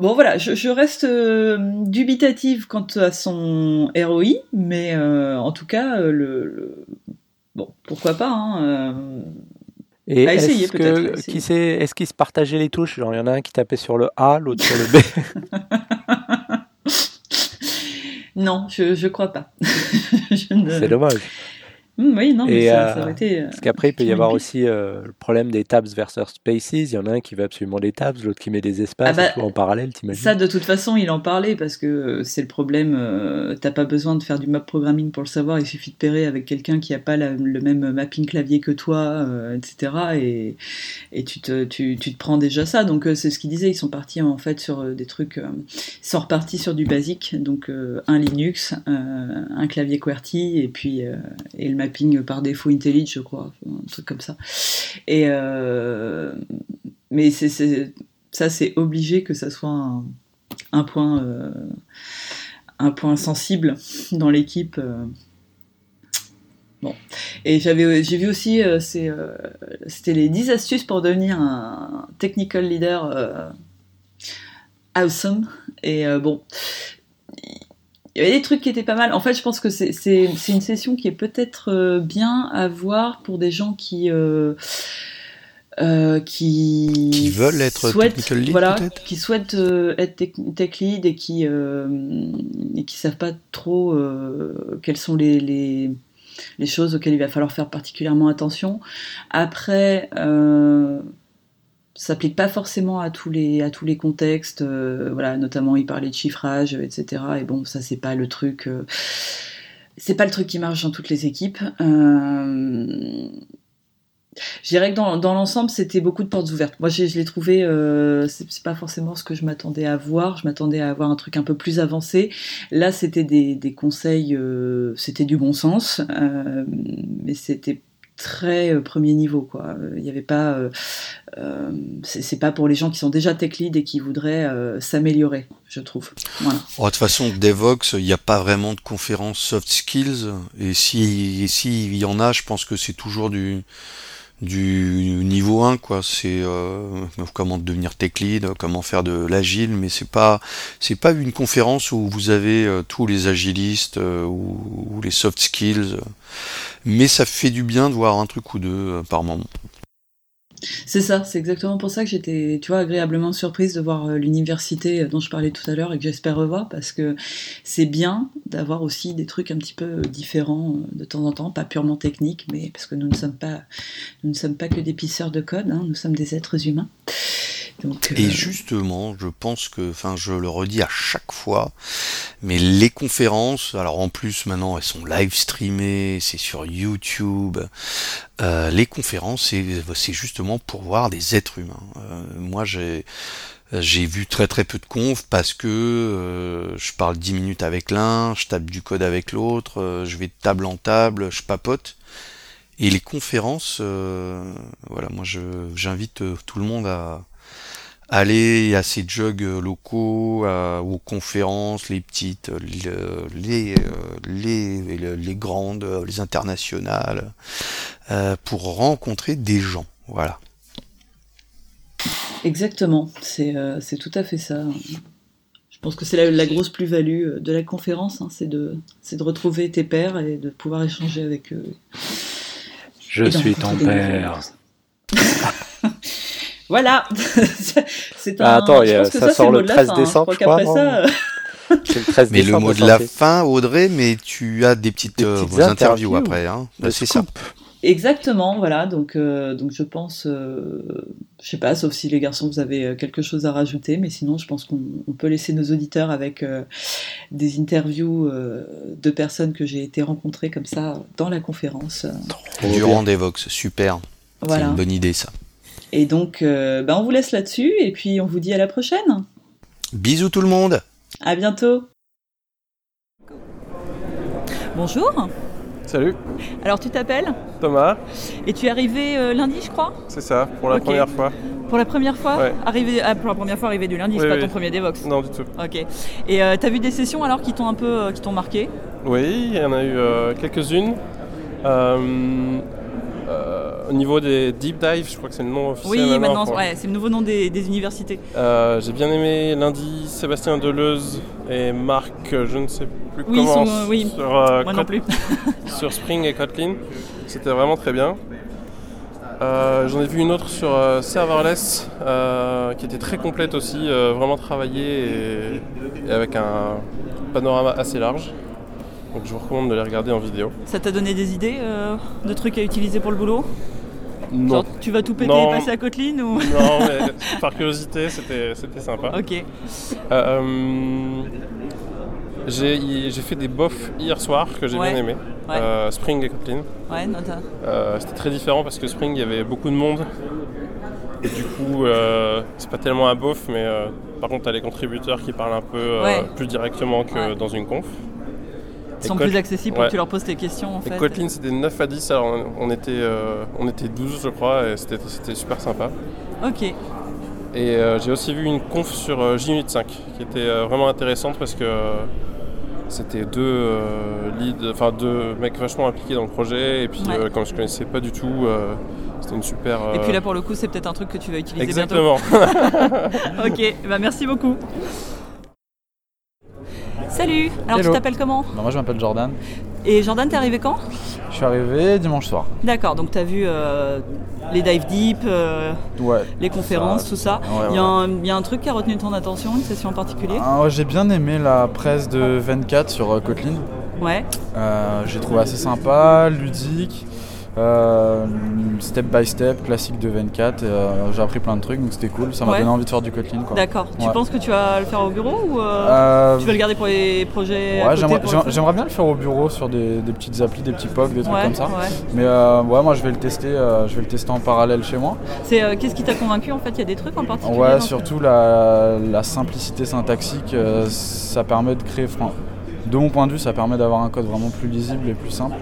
Speaker 2: Bon voilà, je, je reste euh, dubitative quant à son ROI, mais euh, en tout cas, euh, le, le- bon, pourquoi pas. Hein,
Speaker 4: Et
Speaker 2: À essayer,
Speaker 4: est-ce
Speaker 2: peut-être,
Speaker 4: que qui sait, est-ce qu'ils se partageaient les touches? Genre il y en a un qui tapait sur le A, l'autre sur le B.
Speaker 2: Non, je, je crois pas. Je ne-
Speaker 4: C'est dommage.
Speaker 2: Hum, oui, non, mais
Speaker 4: Et,
Speaker 2: ça,
Speaker 4: euh,
Speaker 2: ça aurait été. euh,
Speaker 4: Parce qu'après il peut y avoir aussi euh, le problème des tabs versus spaces. Il y en a un qui veut absolument des tabs, l'autre qui met des espaces
Speaker 2: Ah bah,
Speaker 4: tout en parallèle, t'imagines
Speaker 2: Ça, de toute façon, il en parlait parce que c'est le problème. T'as pas besoin de faire du map programming pour le savoir. Il suffit de pairer avec quelqu'un qui a pas la- le même mapping clavier que toi, etc. Et, et tu, te, tu, tu te prends déjà ça. Donc, c'est ce qu'il disait. Ils sont partis en fait sur des trucs. ils sont repartis sur du basique. Donc, un Linux, un clavier QWERTY et puis et le mapping par défaut IntelliJ, je crois. Un truc comme ça. Et. euh, mais ça, c'est obligé que ça soit un, point, euh, un point sensible dans l'équipe. euh. Bon. Et j'avais, j'ai vu aussi, c'était les 10 astuces pour devenir un technical leader awesome. Et bon, il y avait des trucs qui étaient pas mal. En fait, je pense que c'est, c'est, c'est une session qui est peut-être euh, bien à voir pour des gens qui. euh, euh, qui,
Speaker 3: Qui veulent être
Speaker 2: souhaitent,
Speaker 3: technical lead,
Speaker 2: voilà,
Speaker 3: peut-être
Speaker 2: qui souhaitent euh, être tech, lead et qui et qui savent pas trop quelles sont les, les les choses auxquelles il va falloir faire particulièrement attention. Après, euh, s'applique pas forcément à tous les à tous les contextes. euh, voilà, notamment il parlait de chiffrage, etc. Et bon, ça c'est pas le truc. euh, c'est pas le truc qui marche dans toutes les équipes. Euh, je dirais que dans, dans l'ensemble, c'était beaucoup de portes ouvertes. Moi, je l'ai trouvé, euh, c'est pas forcément ce que je m'attendais à voir. Je m'attendais à avoir un truc un peu plus avancé. Là, c'était des, des conseils, c'était du bon sens, mais c'était très euh, premier niveau, quoi. Il n'y avait pas, euh, euh, c'est pas pour les gens qui sont déjà tech lead et qui voudraient s'améliorer, je trouve.
Speaker 3: Oh, de toute façon, Devox, il n'y a pas vraiment de conférence soft skills. Et si, et si il y en a, je pense que c'est toujours du, du niveau 1 quoi. C'est euh, comment devenir tech lead comment faire de l'agile mais c'est pas c'est pas une conférence où vous avez euh, tous les agilistes euh, ou, ou, les soft skills. Mais ça fait du bien de voir un truc ou deux par moment
Speaker 2: c'est ça, c'est exactement pour ça que j'étais, tu vois, agréablement surprise de voir euh, l'université dont je parlais tout à l'heure et que j'espère revoir parce que c'est bien d'avoir aussi des trucs un petit peu différents euh, de temps en temps, pas purement techniques, mais parce que nous ne sommes pas, nous ne sommes pas que des pisseurs de code, hein, nous sommes des êtres humains.
Speaker 3: Donc, Et euh, justement, je pense que, enfin, je le redis à chaque fois, mais les conférences, alors en plus maintenant elles sont live streamées, c'est sur YouTube. Euh, les conférences, c'est justement pour voir des êtres humains. Euh, moi, j'ai j'ai vu très très peu de confs parce que euh, je parle 10 minutes avec l'un, je tape du code avec l'autre, euh, je vais de table en table, je papote. Et les conférences, euh, voilà, moi j'invite tout le monde à, aller à ces jugs locaux, aux conférences, les petites, les, les, les, grandes, les internationales, euh, pour rencontrer des gens. Voilà.
Speaker 2: Exactement, c'est euh, tout à fait ça. Je pense que c'est la, la, grosse plus-value euh, de la conférence, hein, c'est de, de retrouver tes pairs et de pouvoir échanger avec eux.
Speaker 4: Je suis ton père.
Speaker 2: Voilà.
Speaker 4: c'est un. Ah, attends, ça, ça, sort le 13 décembre, je crois. Ça,
Speaker 3: le mais le mot de la fin, Audrey, mais tu as des petites, euh, interviews, après. Hein. c'est ça.
Speaker 2: Exactement, voilà. Donc, euh, donc je pense, euh, je sais pas, sauf si les garçons vous avez quelque chose à rajouter, mais sinon je pense qu'on peut laisser nos auditeurs avec des interviews de personnes que j'ai été rencontrées comme ça dans la conférence.
Speaker 3: Durant des Vox, super. Voilà. C'est une bonne idée ça.
Speaker 2: Et donc, euh, ben on vous laisse là-dessus et puis on vous dit à la prochaine.
Speaker 3: Bisous tout le monde.
Speaker 2: À bientôt. Bonjour.
Speaker 5: Salut.
Speaker 2: Alors tu t'appelles
Speaker 5: Thomas.
Speaker 2: Et tu es arrivé euh, lundi, je crois
Speaker 5: C'est ça, pour la première fois.
Speaker 2: Pour la première fois
Speaker 5: ouais.
Speaker 2: arrivé, ah, Pour la première fois arrivé du lundi, c'est pas ton premier Devox
Speaker 5: Non, du tout.
Speaker 2: Ok. Et euh, t'as vu des sessions alors qui t'ont un peu qui t'ont marqué?
Speaker 5: Oui, il y en a eu quelques-unes. Euh, au niveau des deep dives, je crois que c'est le nom officiel.
Speaker 2: Oui, maintenant, c'est le nouveau nom des, universités.
Speaker 5: Euh, j'ai bien aimé lundi Sébastien Deleuze et Marc, je ne sais plus comment,
Speaker 2: oui.
Speaker 5: sur, euh,
Speaker 2: Moi non plus.
Speaker 5: sur Spring et Kotlin. C'était vraiment très bien. J'en ai vu une autre sur Serverless qui était très complète aussi, vraiment travaillée et, avec un panorama assez large. Donc je vous recommande de les regarder en vidéo.
Speaker 2: Ça t'a donné des idées euh, de trucs à utiliser pour le boulot?
Speaker 5: Non.
Speaker 2: tu vas tout péter et passer à Kotlin ou...
Speaker 5: Non, mais par curiosité, c'était sympa.
Speaker 2: Ok.
Speaker 5: Euh, euh, j'ai fait des bofs hier soir que j'ai bien aimé. Spring et Kotlin.
Speaker 2: Ouais,
Speaker 5: C'était très différent parce que Spring, il y avait beaucoup de monde. Et du coup, c'est pas tellement un bof, mais par contre, tu as les contributeurs qui parlent un peu plus directement que dans une conf.
Speaker 2: Ils sont plus accessibles pour que tu leur poses tes questions. En
Speaker 5: et Kotlin, c'était 9 à 10, alors on était, euh, on était 12, je crois, et c'était super sympa.
Speaker 2: Ok.
Speaker 5: Et euh, j'ai aussi vu une conf sur euh, JUnit 5 qui était vraiment intéressante parce que c'était deux leads, enfin deux mecs vachement impliqués dans le projet et puis comme je connaissais pas du tout, c'était une super.
Speaker 2: Et puis là pour le coup c'est peut-être un truc que tu vas utiliser
Speaker 5: Exactement.
Speaker 2: bientôt. ok, bah merci beaucoup. Salut, alors tu t'appelles comment
Speaker 6: bah, Moi je m'appelle Jordan.
Speaker 2: Et Jordan, t'es arrivé quand
Speaker 6: Je suis arrivé dimanche soir.
Speaker 2: D'accord, donc t'as vu euh, les dive deep, euh, les conférences, tout ça. Il y, a un truc qui a retenu ton attention, une session en particulier
Speaker 6: ah, J'ai bien aimé la presse de 24 sur euh, Kotlin.
Speaker 2: Ouais.
Speaker 6: J'ai trouvé assez sympa, ludique. Euh, step by step, classique de 24. Euh, j'ai appris plein de trucs, donc c'était cool. Ça m'a donné envie de faire du Kotlin.
Speaker 2: D'accord. Tu penses que tu vas le faire au bureau ou euh, tu vas le garder pour les projets
Speaker 6: Ouais, j'aimerais bien le faire au bureau sur des, petites applis, des petits POC, des trucs comme ça. Mais ouais, moi je vais le tester. je vais le tester en parallèle chez moi.
Speaker 2: C'est qu'est-ce qui t'a convaincu en fait? Il y a des trucs en particulier
Speaker 6: Ouais, surtout la, la, simplicité syntaxique. ça permet de créer. De mon point de vue, ça permet d'avoir un code vraiment plus lisible et plus simple.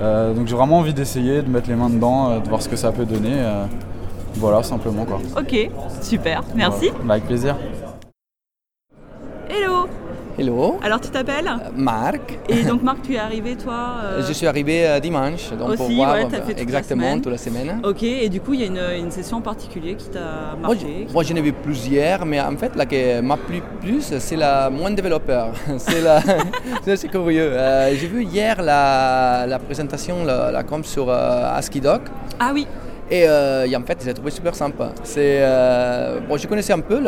Speaker 6: Euh, donc j'ai vraiment envie d'essayer, de mettre les mains dedans, euh, de voir ce que ça peut donner. Euh, voilà, simplement quoi.
Speaker 2: Ok, super, merci.
Speaker 6: Bah, avec plaisir.
Speaker 2: Hello Alors tu t'appelles
Speaker 7: Marc.
Speaker 2: Et donc Marc, tu es arrivé toi euh,
Speaker 7: Je suis arrivé euh, dimanche, donc pour voir
Speaker 2: ouais,
Speaker 7: euh,
Speaker 2: fait toute la
Speaker 7: exactement
Speaker 2: semaine.
Speaker 7: toute la semaine.
Speaker 2: Ok, et du coup il y a une, une session en particulier qui t'a
Speaker 7: Moi,
Speaker 2: marqué.
Speaker 7: je- moi, j'en ai vu plusieurs, mais en fait, la qui m'a plu plus, c'est la moins développeur. c'est la... curieux. Euh, J'ai vu hier la, la présentation, la, la com sur euh, ASCII-Doc.
Speaker 2: Ah oui,
Speaker 7: Et euh, et en fait, j'ai trouvé super sympa. C'est euh, bon, je connaissais un peu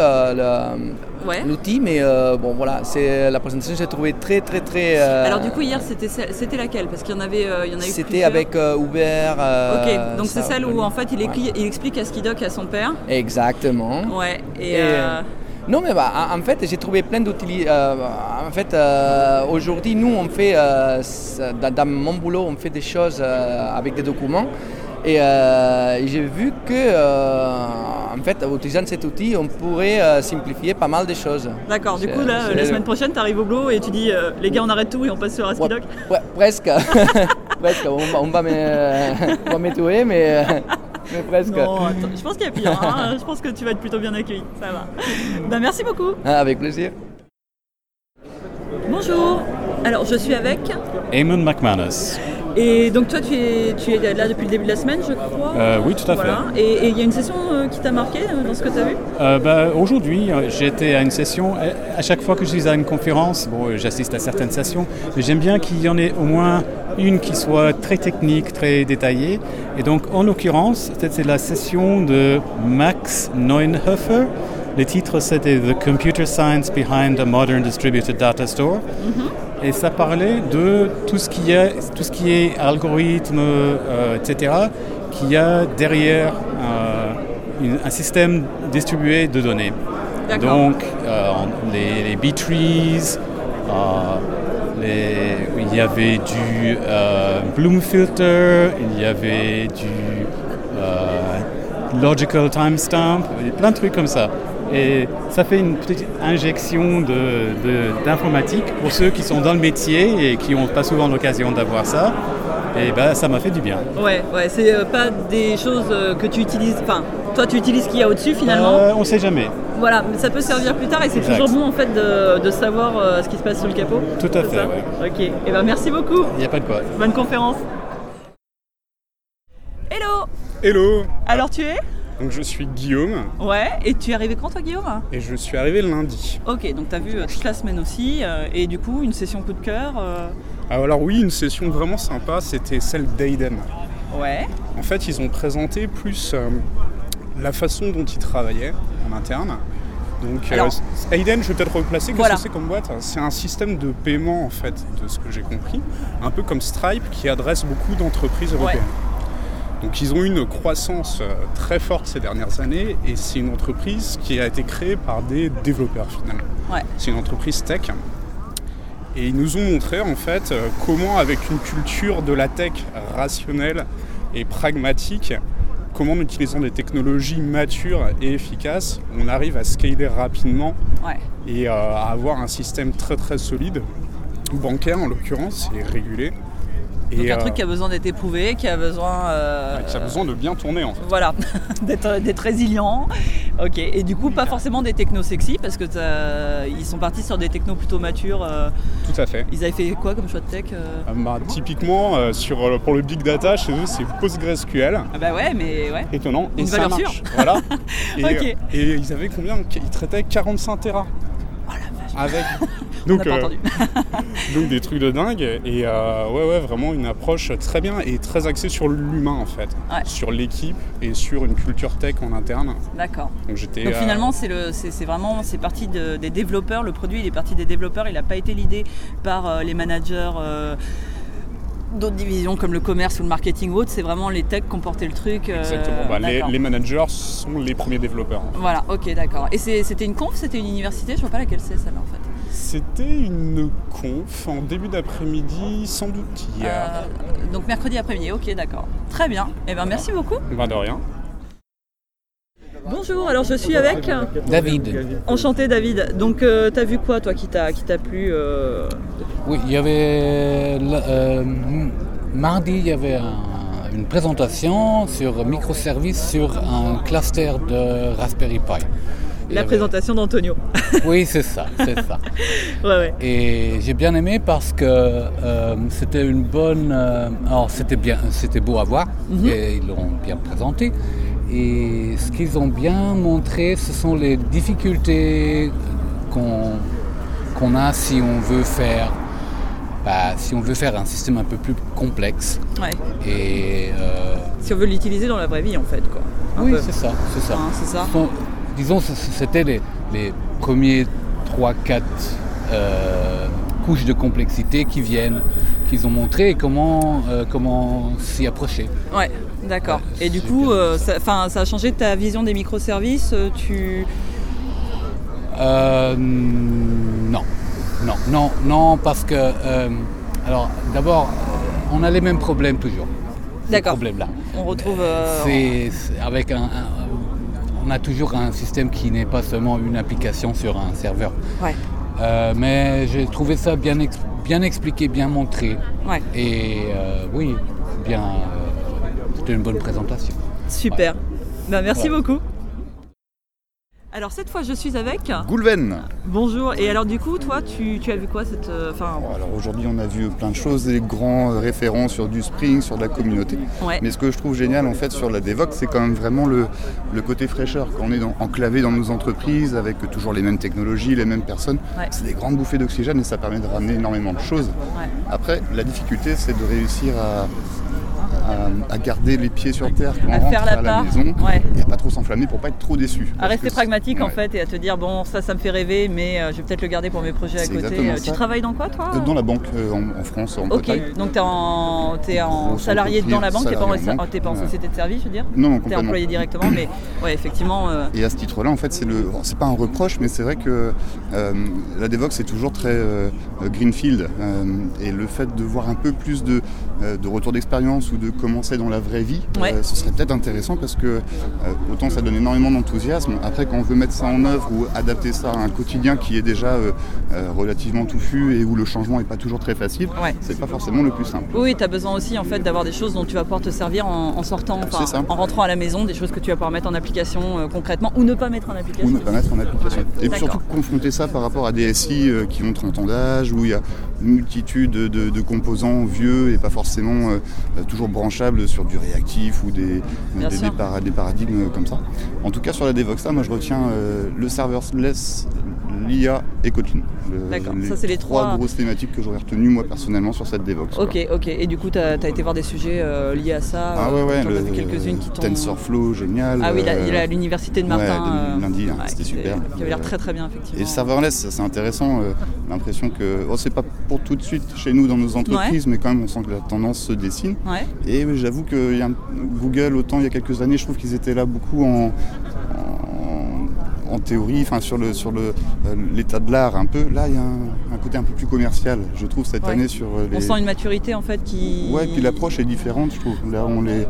Speaker 2: ouais.
Speaker 7: l'outil, mais euh, bon voilà, c'est la présentation, j'ai trouvé très très très.
Speaker 2: Alors du coup hier c'était laquelle? Parce qu'il y en avait, il y en a eu
Speaker 7: c'était avec Uber.
Speaker 2: Ok, donc c'est celle où en fait il,
Speaker 7: ouais.
Speaker 2: écrit- il explique à Skidoc à son père.
Speaker 7: Exactement.
Speaker 2: Ouais. Et,
Speaker 7: Et, Non, mais bah, en fait, j'ai trouvé plein d'outils. euh, en fait, euh, aujourd'hui, nous, on fait, euh, dans, dans mon boulot, on fait des choses avec des documents. Et euh, j'ai vu que, euh, en fait, en utilisant cet outil, on pourrait euh, simplifier pas mal de choses.
Speaker 2: D'accord. Du coup là, la semaine prochaine, t'arrives au boulot et tu dis euh, les gars on arrête tout et on passe sur
Speaker 7: Ouais,
Speaker 2: Askidoc.
Speaker 7: ouais, presque. presque. On, va- on va me, on va me tuer, mais, mais presque.
Speaker 2: Non, attends, je pense qu'il y a pire. hein. je pense que tu vas être plutôt bien accueilli. Ça va. Ben, merci beaucoup.
Speaker 7: Ah, avec plaisir.
Speaker 2: Bonjour. Alors je suis avec.
Speaker 8: Eamon McManus.
Speaker 2: Et donc toi tu es, tu es là depuis le début de la semaine, je crois.
Speaker 8: Euh, oui, tout à fait.
Speaker 2: Voilà. Et il y a une session euh, qui t'a marqué euh, dans ce que tu as vu?
Speaker 8: Euh, bah, Aujourd'hui, j'étais à une session. À- chaque fois que je suis à une conférence, bon, j'assiste à certaines sessions, mais j'aime bien qu'il y en ait au moins une qui soit très technique, très détaillée. Et donc, en l'occurrence, c'est c'est la session de Max Neunhofer. Le titre, c'était The Computer Science Behind a Modern Distributed Data Store. Et ça parlait de tout ce qui est, tout ce qui est algorithme, euh, etc., qu'il y a derrière euh, une- un système distribué de données. Donc, euh, les, les B-trees, il y avait du Bloom filter, il y avait du logical timestamp, plein de trucs comme ça. Et ça fait une petite injection de- de- d'informatique pour ceux qui sont dans le métier et qui n'ont pas souvent l'occasion d'avoir ça. Et ben, ça m'a fait du bien.
Speaker 2: Ouais, ouais, c'est euh, pas des choses euh, que tu utilises. Enfin, toi tu utilises ce qu'il y a au-dessus finalement.
Speaker 8: Euh, on ne sait jamais.
Speaker 2: Voilà, mais ça peut servir plus tard et c'est toujours bon en fait de, de savoir euh, ce qui se passe sous le capot.
Speaker 8: Tout à fait, ouais.
Speaker 2: Ok, et ben merci beaucoup.
Speaker 8: Il n'y a pas de quoi.
Speaker 2: Bonne conférence. Hello
Speaker 9: Hello,
Speaker 2: Alors tu es?
Speaker 9: Donc je suis Guillaume
Speaker 2: Ouais, et tu es arrivé quand toi Guillaume?
Speaker 9: Et je suis arrivé lundi.
Speaker 2: Ok, donc tu as vu euh, toute la semaine aussi, euh, et du coup une session coup de cœur. euh,
Speaker 9: Ah, Alors oui, une session vraiment sympa, c'était celle d'Aiden.
Speaker 2: Ouais,
Speaker 9: En fait, ils ont présenté plus la façon dont ils travaillaient en interne. Donc
Speaker 2: Alors-
Speaker 9: Aiden, je vais peut-être replacer, qu'est-ce
Speaker 2: Voilà.
Speaker 9: que c'est comme boîte? C'est un système de paiement en fait, de ce que j'ai compris, un peu comme Stripe qui adresse beaucoup d'entreprises européennes. Donc ils ont eu une croissance euh, très forte ces dernières années et c'est une entreprise qui a été créée par des développeurs finalement.
Speaker 2: ouais.
Speaker 9: C'est une entreprise tech. Et ils nous ont montré en fait euh, comment avec une culture de la tech rationnelle et pragmatique, comment en utilisant des technologies matures et efficaces, on arrive à scaler rapidement
Speaker 2: Ouais.
Speaker 9: et euh, à avoir un système très très solide, bancaire en l'occurrence, et régulé.
Speaker 2: Donc
Speaker 9: Et
Speaker 2: un truc
Speaker 9: euh,
Speaker 2: qui a besoin d'être éprouvé, qui a besoin. euh,
Speaker 9: qui a besoin de bien tourner en fait.
Speaker 2: Voilà, d'être résilient. Ok, et du coup, pas forcément des technos sexy, parce que ils sont partis sur des technos plutôt matures. euh,
Speaker 9: Tout à fait.
Speaker 2: ils avaient fait quoi comme choix de tech Euh,
Speaker 9: bah, typiquement, sur, pour le big data, chez eux, c'est PostgreSQL.
Speaker 2: Ah bah ouais, mais ouais.
Speaker 9: Étonnant.
Speaker 2: Une
Speaker 9: et ça marche.
Speaker 2: sûre.
Speaker 9: Voilà. Et, ils avaient combien? Ils traitaient 45 Tera.
Speaker 2: Oh la vache.
Speaker 9: Avec.
Speaker 2: On pas
Speaker 9: euh,
Speaker 2: entendu.
Speaker 9: donc des trucs de dingue. Et euh, ouais, ouais, vraiment une approche très bien et très axée sur l'humain en fait.
Speaker 2: Ouais.
Speaker 9: Sur l'équipe et sur une culture tech en interne.
Speaker 2: D'accord.
Speaker 9: Donc j'étais.
Speaker 2: Donc
Speaker 9: euh,
Speaker 2: finalement, c'est le- c'est c'est vraiment c'est parti de- des développeurs. Le produit, il est parti des développeurs. Il n'a pas été l'idée par les managers. D'autres divisions comme le commerce ou le marketing ou autre, c'est vraiment les techs qui ont porté le truc. euh,
Speaker 9: Exactement. Bah, les, managers sont les premiers développeurs.
Speaker 2: Voilà, ok, d'accord. Et c'est- c'était une conf, c'était une université, je vois pas laquelle c'est celle-là en fait.
Speaker 9: C'était une conf en début d'après-midi, sans doute hier.
Speaker 2: Euh, donc mercredi après-midi, ok, d'accord. Très bien. Eh ben merci beaucoup.
Speaker 9: Bah, de rien.
Speaker 2: Bonjour, alors je suis avec
Speaker 10: David.
Speaker 2: Enchanté David. Donc euh, t'as vu quoi toi qui t'a qui t'a plu euh,
Speaker 10: Oui, il y avait euh, mardi, il y avait un- une présentation sur microservices sur un cluster de Raspberry Pi.
Speaker 2: La
Speaker 10: avait-
Speaker 2: présentation d'Antonio.
Speaker 10: Oui, c'est ça, c'est ça.
Speaker 2: Ouais, ouais.
Speaker 10: Et j'ai bien aimé parce que euh, c'était une bonne. euh, alors c'était bien, c'était beau à voir et ils l'ont bien présenté. Et ce qu'ils ont bien montré, ce sont les difficultés qu'on a si on veut faire. bah, si on veut faire un système un peu plus complexe.
Speaker 2: Ouais.
Speaker 10: Et euh,
Speaker 2: Si on veut l'utiliser dans la vraie vie, en fait, quoi. Un
Speaker 10: oui, c'est ça, c'est ça.
Speaker 2: Hein, ça.
Speaker 10: Ce sont- disons, c'était les, les premiers 3-4 couches de complexité qui viennent, qu'ils ont montré et comment, euh, comment s'y approcher.
Speaker 2: Ouais, d'accord. Et du coup, euh, ça, a changé ta vision des microservices euh, Tu...
Speaker 10: Euh, non, non, non, non, parce que, euh, alors d'abord, euh, on a les mêmes problèmes toujours.
Speaker 2: D'accord.
Speaker 10: problèmes-là.
Speaker 2: On retrouve... euh,
Speaker 10: C'est c'est avec un, un- on a toujours un système qui n'est pas seulement une application sur un serveur.
Speaker 2: Ouais.
Speaker 10: Euh, mais j'ai trouvé ça bien, ex- bien expliqué, bien montré.
Speaker 2: Ouais.
Speaker 10: Et euh, oui, bien, euh, c'était une bonne présentation.
Speaker 2: Super. Bah, merci beaucoup. Alors cette fois, je suis avec.
Speaker 11: Goulven.
Speaker 2: Bonjour. Et alors du coup, toi, tu, tu as vu quoi cette... euh,
Speaker 11: Alors aujourd'hui, on a vu plein de choses, des grands référents sur du Spring, sur de la communauté.
Speaker 2: Ouais.
Speaker 11: Mais ce que je trouve génial en fait sur la Devox, c'est quand même vraiment le, le côté fraîcheur. Quand on est dans- enclavé dans nos entreprises avec toujours les mêmes technologies, les mêmes personnes,
Speaker 2: Ouais.
Speaker 11: c'est des grandes bouffées d'oxygène et ça permet de ramener énormément de choses.
Speaker 2: Ouais.
Speaker 11: Après, la difficulté, c'est de réussir à, à- à garder les pieds sur terre quand
Speaker 2: À
Speaker 11: on rentre
Speaker 2: faire la
Speaker 11: à la
Speaker 2: part.
Speaker 11: maison
Speaker 2: Ouais.
Speaker 11: et à pas trop s'enflammer pour pas être trop déçu.
Speaker 2: à rester
Speaker 11: que
Speaker 2: pragmatique en fait et à te dire bon ça ça me fait rêver mais euh, je vais peut-être le garder pour mes projets à
Speaker 11: C'est
Speaker 2: côté. Euh, Tu travailles dans quoi toi
Speaker 11: Euh, Dans la banque euh, en, en France, en
Speaker 2: Ok,
Speaker 11: Bretagne.
Speaker 2: donc tu es en, salarié dans la banque, t'es pas, en, pas en société de service, je veux dire
Speaker 11: Non,
Speaker 2: T'es
Speaker 11: complètement.
Speaker 2: employé directement, mais ouais, effectivement. euh,
Speaker 11: Et à ce titre-là, en fait, c'est le, c'est pas un reproche, mais c'est vrai que la Devox est toujours très greenfield, et le fait de voir un peu plus de, de retour d'expérience ou de commencer dans la vraie vie,
Speaker 2: Ouais.
Speaker 11: euh, ce serait peut-être intéressant parce que euh, autant ça donne énormément d'enthousiasme. Après, quand on veut mettre ça en œuvre ou adapter ça à un quotidien qui est déjà euh, relativement touffu et où le changement n'est pas toujours très facile,
Speaker 2: Ouais.
Speaker 11: c'est pas forcément le plus simple.
Speaker 2: Oui, tu as besoin aussi en fait d'avoir des choses dont tu vas pouvoir te servir en, en sortant,
Speaker 11: ça.
Speaker 2: en rentrant à la maison, des choses que tu vas pouvoir mettre en application concrètement ou ne pas mettre en application.
Speaker 11: Ou ne pas mettre en application. Et puis surtout confronter ça par rapport à des SI qui ont 30 ans d'âge, où il y a une multitude de, de composants vieux et pas forcément toujours branchables sur du réactif ou des, des,
Speaker 2: sûr.
Speaker 11: des para- des paradigmes comme ça. En tout cas sur la Devox, là, moi je retiens euh, le serverless, l'IA et Kotlin.
Speaker 2: D'accord. Ça, c'est les trois-
Speaker 11: grosses thématiques que j'aurais retenues moi personnellement sur cette quoi.
Speaker 2: Ok, ok. Et du coup, tu as, été voir des sujets euh, liés à ça
Speaker 11: Ah ouais,
Speaker 2: euh,
Speaker 11: ouais, le
Speaker 2: quelques-unes qui.
Speaker 11: TensorFlow, génial.
Speaker 2: Ah oui,
Speaker 11: euh,
Speaker 2: il a l'université de
Speaker 11: ouais,
Speaker 2: Martin.
Speaker 11: de-
Speaker 2: euh,
Speaker 11: lundi, hein,
Speaker 2: ouais,
Speaker 11: c'était super.
Speaker 2: Qui avait l'air
Speaker 11: Euh,
Speaker 2: très très bien, effectivement.
Speaker 11: Et serverless, ça, c'est intéressant. euh, L'impression que, oh, c'est pas pour tout de suite chez nous dans nos entreprises, mais quand même on sent que la tendance se dessine.
Speaker 2: Ouais.
Speaker 11: Et j'avoue que y a un- Google, autant il y a quelques années, je trouve qu'ils étaient là beaucoup en, en, théorie, enfin sur le sur le euh, l'état de l'art un peu. Là, il y a un, un côté un peu plus commercial, je trouve cette
Speaker 2: Ouais.
Speaker 11: année sur euh, les.
Speaker 2: On sent une maturité en fait qui.
Speaker 11: Ouais, puis l'approche est différente, je trouve. Là, on les, euh,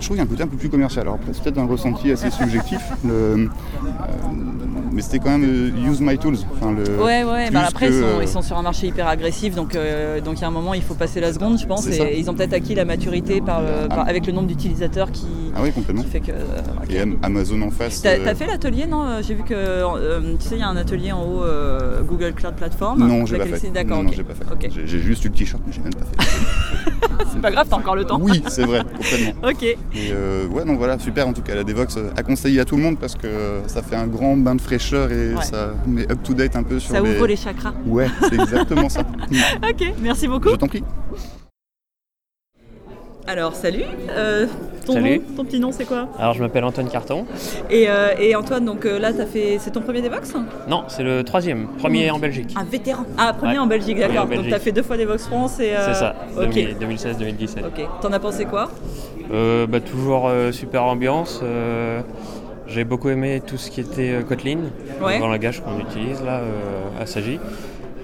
Speaker 11: je trouve qu'il y a un côté un peu plus commercial. Alors après, c'est peut-être un ressenti assez subjectif, le- euh, mais c'était quand même euh, use my tools. Enfin, le,
Speaker 2: Ouais, ouais, bah après
Speaker 11: que,
Speaker 2: ils, sont,
Speaker 11: euh,
Speaker 2: ils sont sur un marché hyper agressif, donc euh, donc il y a un moment il faut passer la seconde, je pense, et ils ont peut-être acquis la maturité par, le- par- avec le nombre d'utilisateurs qui,
Speaker 11: Ah oui, complètement.
Speaker 2: qui fait que.
Speaker 11: Et Am- Amazon en face.
Speaker 2: T'as fait l'atelier, non J'ai vu que, tu sais, il y a un atelier en haut, Google Cloud Platform.
Speaker 11: Non, j'ai pas fait.
Speaker 2: D'accord,
Speaker 11: Non, non,
Speaker 2: ok.
Speaker 11: j'ai pas fait. J'ai juste eu le t-shirt, mais j'ai même pas fait.
Speaker 2: C'est pas grave, t'as encore le temps.
Speaker 11: oui, c'est vrai, complètement.
Speaker 2: ok.
Speaker 11: Et euh, ouais, donc voilà, super en tout cas, la Devox euh, à conseiller à tout le monde parce que ça fait un grand bain de fraîcheur et
Speaker 2: Ouais.
Speaker 11: ça met up to date un peu sur
Speaker 2: Ça
Speaker 11: les...
Speaker 2: ouvre les chakras.
Speaker 11: Ouais, c'est exactement ça.
Speaker 2: ok, merci beaucoup.
Speaker 11: Je t'en prie.
Speaker 2: Alors, salut. Euh, ton
Speaker 12: Salut.
Speaker 2: nom, ton petit nom, c'est quoi
Speaker 12: Alors je m'appelle Antoine Carton.
Speaker 2: et, euh, et Antoine, donc euh, là, t'as fait, c'est ton premier Devox
Speaker 12: Non, c'est le troisième, premier en Belgique.
Speaker 2: Un vétéran. Ah, premier
Speaker 12: Ouais.
Speaker 2: en Belgique,
Speaker 12: Premier
Speaker 2: d'accord. Donc
Speaker 12: Belgique.
Speaker 2: t'as fait deux fois Devox France et. euh,
Speaker 12: C'est ça,
Speaker 2: Ok.
Speaker 12: 2016-2017.
Speaker 2: Ok. T'en as pensé quoi
Speaker 12: Euh, bah, toujours euh, super ambiance. euh, J'ai beaucoup aimé tout ce qui était euh, Kotlin,
Speaker 2: Ouais.
Speaker 12: le langage qu'on utilise là euh, à Sagi.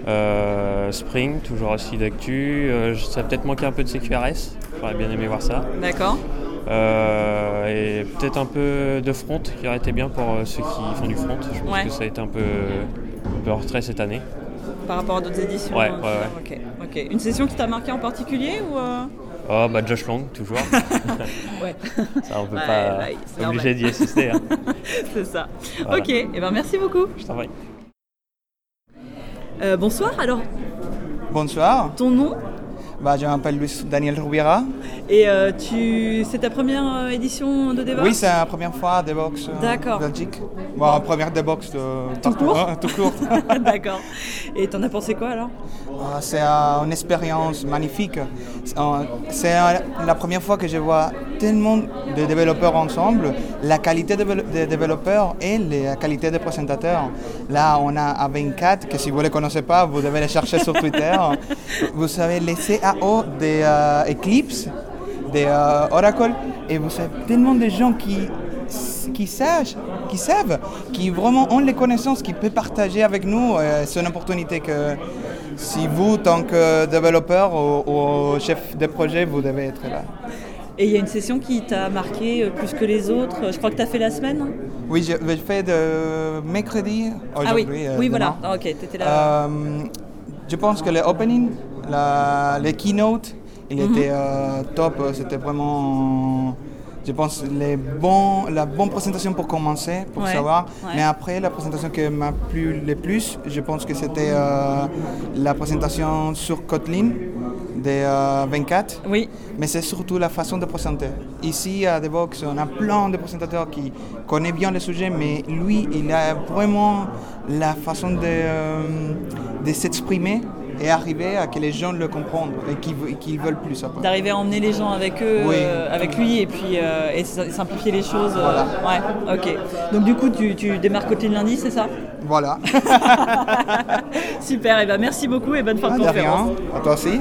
Speaker 12: Euh, Spring, toujours aussi d'actu. Euh, ça a peut-être manqué un peu de CQRS, j'aurais bien aimé voir ça.
Speaker 2: D'accord.
Speaker 12: Euh, et peut-être un peu de front qui aurait été bien pour euh, ceux qui font du front. Je pense
Speaker 2: Ouais.
Speaker 12: que ça a été un peu, un peu en retrait cette année.
Speaker 2: Par rapport à d'autres éditions
Speaker 12: Ouais,
Speaker 2: euh,
Speaker 12: ouais, ouais.
Speaker 2: Ok. ok. Une session qui t'a marqué en particulier ou euh
Speaker 12: Oh, bah Josh Long, toujours.
Speaker 2: Ouais.
Speaker 12: Ça, on peut
Speaker 2: Ouais,
Speaker 12: pas.
Speaker 2: ouais,
Speaker 12: obligé d'y assister. hein.
Speaker 2: c'est ça.
Speaker 12: Voilà.
Speaker 2: Ok, et ben merci beaucoup.
Speaker 12: Je t'en prie.
Speaker 2: Euh, bonsoir, alors
Speaker 13: Bonsoir.
Speaker 2: ton nom?
Speaker 13: Bah, je m'appelle Luis Daniel Rubiera.
Speaker 2: et euh, tu c'est ta première euh, édition de Devox
Speaker 13: Oui, c'est la première fois à Devox euh,
Speaker 2: D'accord.
Speaker 13: Belgique. Bon, première Devox de
Speaker 2: Tout court
Speaker 13: Ouais, tout court.
Speaker 2: D'accord. Et t'en as pensé quoi alors?
Speaker 13: Ah, C'est euh, une expérience magnifique. C'est, la première fois que je vois tellement de développeurs ensemble, la qualité de- des développeurs et la qualité des présentateurs. Là, on a à 24, que si vous ne les connaissez pas, vous devez les chercher sur Twitter. Vous savez, les CAO des euh, Eclipse, des euh, Oracle, et vous savez tellement de gens qui qui savent, qui savent, qui vraiment ont les connaissances, qui peuvent partager avec nous. C'est une opportunité que si vous, tant que développeur ou, ou chef de projet, vous devez être là.
Speaker 2: Et il y a une session qui t'a marqué euh, plus que les autres. Je crois que t'as fait la semaine.
Speaker 13: Oui, je, je fais de mercredi
Speaker 2: Ah oui,
Speaker 13: aujourd'hui. euh,
Speaker 2: oui voilà. Ah, ok, t'étais là.
Speaker 13: Euh, je pense que le opening, la, les keynote, il
Speaker 2: Mhm.
Speaker 13: était euh, top. C'était vraiment, je pense, les bons, la bonne présentation pour commencer, pour
Speaker 2: Ouais,
Speaker 13: savoir.
Speaker 2: ouais.
Speaker 13: Mais après, la présentation qui m'a plu le plus, je pense que c'était euh, la présentation sur Kotlin des euh, 24.
Speaker 2: Oui.
Speaker 13: Mais c'est surtout la façon de présenter. Ici, à Devox, on a plein de présentateurs qui connaissent bien le sujet, mais lui, il a vraiment la façon de, euh, de s'exprimer et arriver à que les gens le comprennent et qu'ils ve- qu'ils veulent plus après.
Speaker 2: D'arriver à emmener les gens avec eux,
Speaker 13: Oui.
Speaker 2: euh, avec lui, et puis euh, et simplifier les choses. euh,
Speaker 13: Voilà.
Speaker 2: Ouais, ok. Donc du coup, tu, tu démarres côté lundi, c'est ça?
Speaker 13: Voilà.
Speaker 2: Super, et ben merci beaucoup et bonne fin
Speaker 13: Ah,
Speaker 2: de conférence.
Speaker 13: rien. À toi aussi.